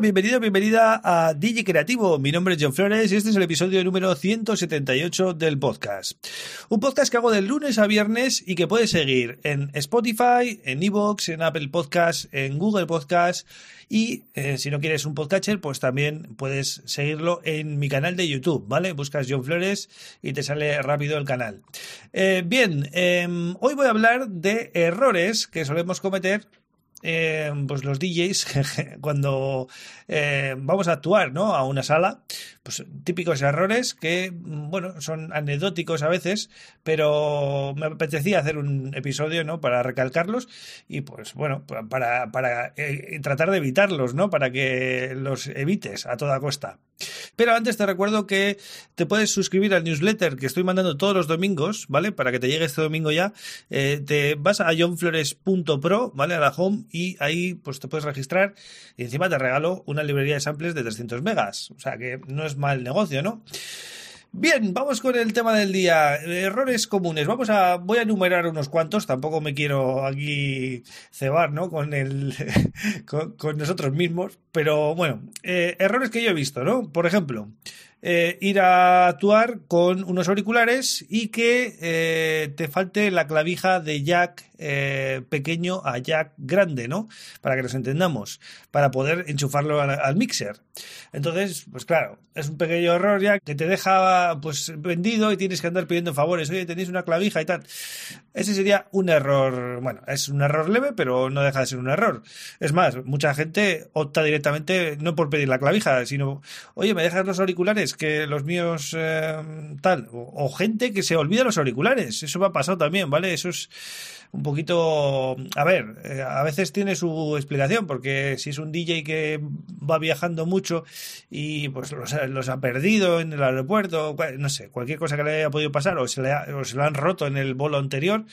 Bienvenido, bienvenida a DJ Creativo. Mi nombre es John Flores y este es el episodio número 178 del podcast. Un podcast que hago de lunes a viernes y que puedes seguir en Spotify, en Evox, en Apple Podcast, en Google Podcast y eh, si no quieres un podcatcher, pues también puedes seguirlo en mi canal de YouTube, ¿vale? Buscas John Flores y te sale rápido el canal. Eh, bien, em, hoy voy a hablar de errores que solemos cometer eh, pues los DJs cuando eh, vamos a actuar ¿no? a una sala, pues típicos errores que, bueno, son anecdóticos a veces, pero me apetecía hacer un episodio ¿no? para recalcarlos y pues bueno, para, para eh, tratar de evitarlos, ¿no? para que los evites a toda costa. Pero antes te recuerdo que te puedes suscribir al newsletter que estoy mandando todos los domingos, ¿vale? Para que te llegue este domingo ya. Eh, te vas a johnflores.pro, ¿vale? A la home y ahí pues te puedes registrar y encima te regalo una librería de samples de 300 megas. O sea que no es mal negocio, ¿no? Bien, vamos con el tema del día. Errores comunes. Vamos a, voy a enumerar unos cuantos. Tampoco me quiero aquí cebar, ¿no? Con el, con, nosotros mismos. Pero bueno, eh, errores que yo he visto, ¿no? Por ejemplo, eh, ir a actuar con unos auriculares y que eh, te falte la clavija de jack eh, pequeño a jack grande, ¿no? Para que nos entendamos, para poder enchufarlo al, mixer. Entonces, pues claro, es un pequeño error ya que te deja pues vendido y tienes que andar pidiendo favores. Oye, tenéis una clavija y tal. Ese sería un error, bueno, es un error leve, pero no deja de ser un error. Es más, mucha gente opta directamente no por pedir la clavija, sino, oye, ¿me dejas los auriculares? Que los míos eh, tal. O, gente que se olvida los auriculares. Eso me ha pasado también, ¿vale? Eso es un poquito, a ver, eh, a veces tiene su explicación, porque si es un DJ que va viajando mucho y pues los, ha perdido en el aeropuerto, no sé, cualquier cosa que le haya podido pasar o se le, o se lo han roto en el bolo anterior,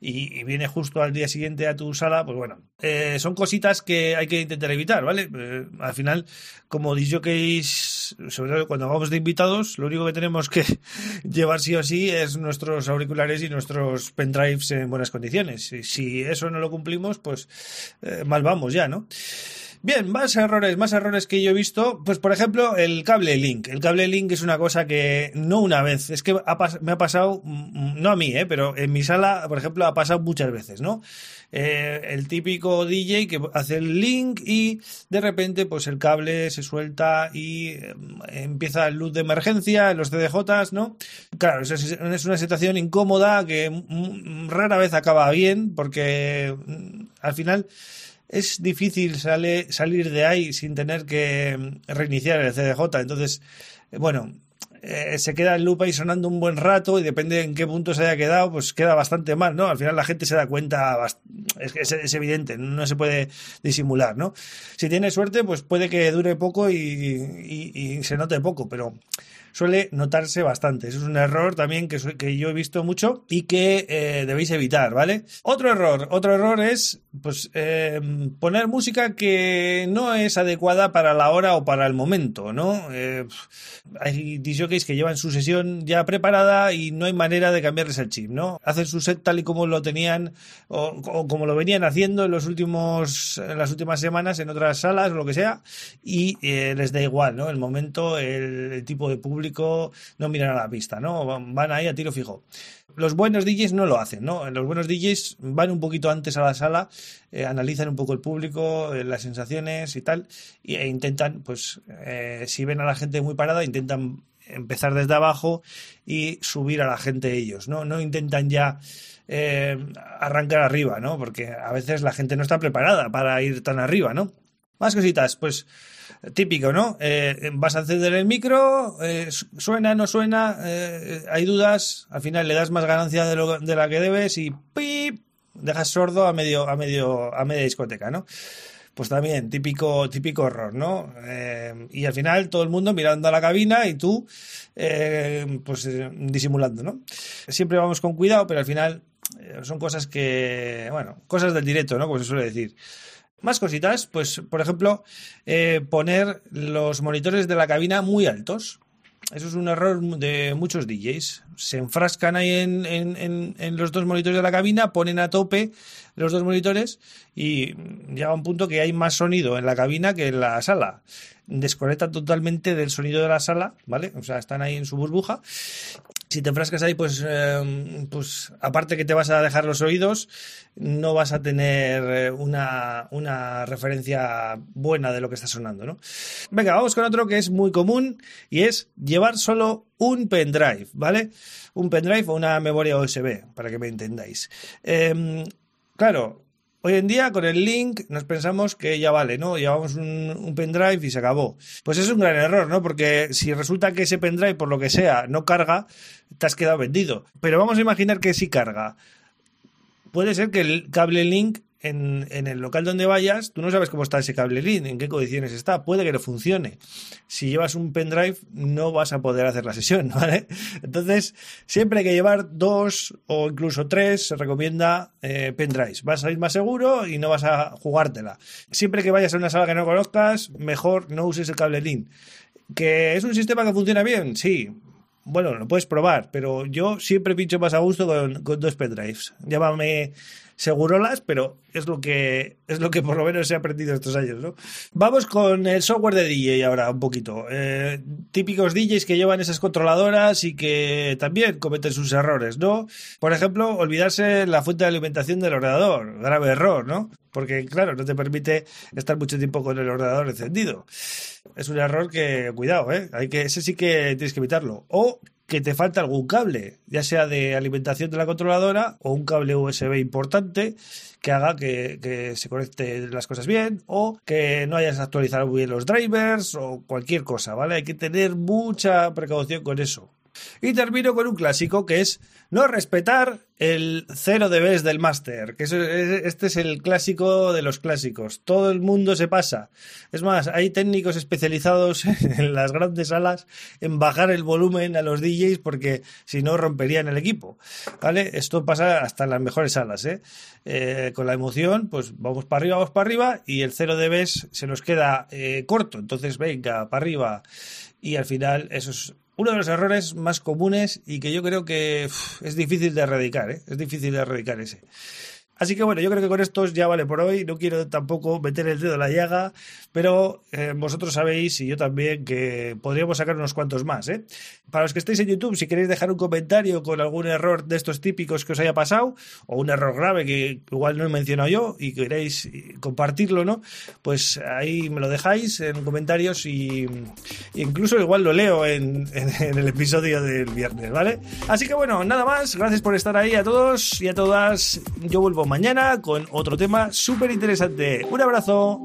y, viene justo al día siguiente a tu sala, pues bueno, eh, son cositas que hay que intentar evitar, ¿vale? Eh, al final, como que sobre todo cuando de invitados, lo único que tenemos que llevar sí o sí es nuestros auriculares y nuestros pendrives en buenas condiciones. Y si eso no lo cumplimos, pues eh, mal vamos ya, ¿no? Bien, más errores, más errores que yo he visto. Pues, por ejemplo, el cable link. El cable link es una cosa que no una vez, es que me ha pasado, mm, no a mí, ¿eh? pero en mi sala, por ejemplo, ha pasado muchas veces, ¿no? Eh, el típico DJ que hace el link y de repente, pues el cable se suelta y eh, empieza el luz de emergencia en los CDJs, ¿no? Claro, es una situación incómoda que mm, rara vez acaba bien porque mm, al final es difícil sale, salir de ahí sin tener que reiniciar el CDJ. Entonces, bueno, eh, se queda el loop ahí sonando un buen rato y depende en qué punto se haya quedado, pues queda bastante mal, ¿no? Al final la gente se da cuenta, es, es, evidente, no se puede disimular, ¿no? Si tiene suerte, pues puede que dure poco y, y se note poco, pero suele notarse bastante. Es un error también que, que yo he visto mucho y que eh, debéis evitar, ¿vale? Otro error, otro error es pues eh, poner música que no es adecuada para la hora o para el momento, ¿no? Eh, hay DJs que llevan su sesión ya preparada y no hay manera de cambiarles el chip, ¿no? Hacen su set tal y como lo tenían o, como lo venían haciendo en los últimos las últimas semanas en otras salas o lo que sea y les da igual, ¿no? El momento, el tipo de público público no miran a la pista, ¿no? Van ahí a tiro fijo. Los buenos DJs no lo hacen, ¿no? Los buenos DJs van un poquito antes a la sala, eh, analizan un poco el público, eh, las sensaciones y tal, e intentan, pues, eh, si ven a la gente muy parada, intentan empezar desde abajo y subir a la gente ellos, ¿no? No intentan ya arrancar arriba, ¿no? Porque a veces la gente no está preparada para ir tan arriba, ¿no? Más cositas, pues típico, ¿no? Eh, vas a encender el micro, eh, suena, no suena, eh, hay dudas, al final le das más ganancia de, lo, de la que debes y ¡pip! dejas sordo a medio, a medio, a media discoteca, ¿no? Pues también, típico, típico error, ¿no? y al final todo el mundo mirando a la cabina y tú, pues disimulando, ¿no? Siempre vamos con cuidado, pero al final son cosas que, bueno, cosas del directo, ¿no? Como se suele decir. Más cositas, pues por ejemplo, eh, poner los monitores de la cabina muy altos. Eso es un error de muchos DJs. Se enfrascan ahí en, los dos monitores de la cabina, ponen a tope los dos monitores y llega un punto que hay más sonido en la cabina que en la sala. Desconectan totalmente del sonido de la sala, ¿vale? O sea, están ahí en su burbuja si te enfrascas ahí, pues, eh, pues aparte que te vas a dejar los oídos, no vas a tener eh, una, una, referencia buena de lo que está sonando, ¿no? Venga, vamos con otro que es muy común y es llevar solo un pendrive, ¿vale? Un pendrive o una memoria USB, para que me entendáis. Em, claro, Hoy en día con el link nos pensamos que ya vale, ¿no? Llevamos un, pendrive y se acabó. Pues es un gran error, ¿no? Porque si resulta que ese pendrive, por lo que sea, no carga, te has quedado vendido. Pero vamos a imaginar que sí carga. Puede ser que el cable link en, el local donde vayas, tú no sabes cómo está ese cable link, en qué condiciones está, puede que no funcione. Si llevas un pendrive, no vas a poder hacer la sesión, ¿vale? Entonces, siempre hay que llevar dos o incluso tres, se recomienda eh, pendrives. Vas a ir más seguro y no vas a jugártela. Siempre que vayas a una sala que no conozcas, mejor no uses el cable link. ¿Que es un sistema que funciona bien? Sí, bueno, lo puedes probar, pero yo siempre pincho más a gusto con, con dos pendrives. Llámame segurolas, pero es lo que es lo que por lo menos he aprendido estos años, ¿no? Vamos con el software de DJ ahora un poquito. Eh, típicos DJs que llevan esas controladoras y que también cometen sus errores, ¿no? Por ejemplo, olvidarse la fuente de alimentación del ordenador, grave error, ¿no? Porque claro, no te permite estar mucho tiempo con el ordenador encendido. Es un error que, cuidado, ¿eh? Hay que, ese sí que tienes que evitarlo. O que te falta algún cable, ya sea de alimentación de la controladora o un cable USB importante que haga que, se conecten las cosas bien o que no hayas actualizado bien los drivers o cualquier cosa, ¿vale? Hay que tener mucha precaución con eso. Y termino con un clásico que es no respetar el cero de dBs del máster, que este es el clásico de los clásicos. Todo el mundo se pasa. Es más, hay técnicos especializados en las grandes salas en bajar el volumen a los DJs porque si no romperían el equipo. ¿Vale? Esto pasa hasta en las mejores salas, ¿eh? Eh, con la emoción, pues vamos para arriba, vamos para arriba y el cero de dBs se nos queda eh, corto. Entonces, venga, para arriba. Y al final, eso es uno de los errores más comunes y que yo creo que es difícil de erradicar, ¿eh? es difícil de erradicar ese. Así que bueno, yo creo que con estos ya vale por hoy. No quiero tampoco meter el dedo en la llaga, pero eh, vosotros sabéis y yo también que podríamos sacar unos cuantos más. ¿eh? Para los que estéis en YouTube, si queréis dejar un comentario con algún error de estos típicos que os haya pasado, o un error grave que igual no he mencionado yo y queréis compartirlo, ¿no? Pues ahí me lo dejáis en comentarios y incluso igual lo leo en, en el episodio del viernes, ¿vale? Así que bueno, nada más. Gracias por estar ahí a todos y a todas. Yo vuelvo mañana con otro tema súper interesante. Un abrazo.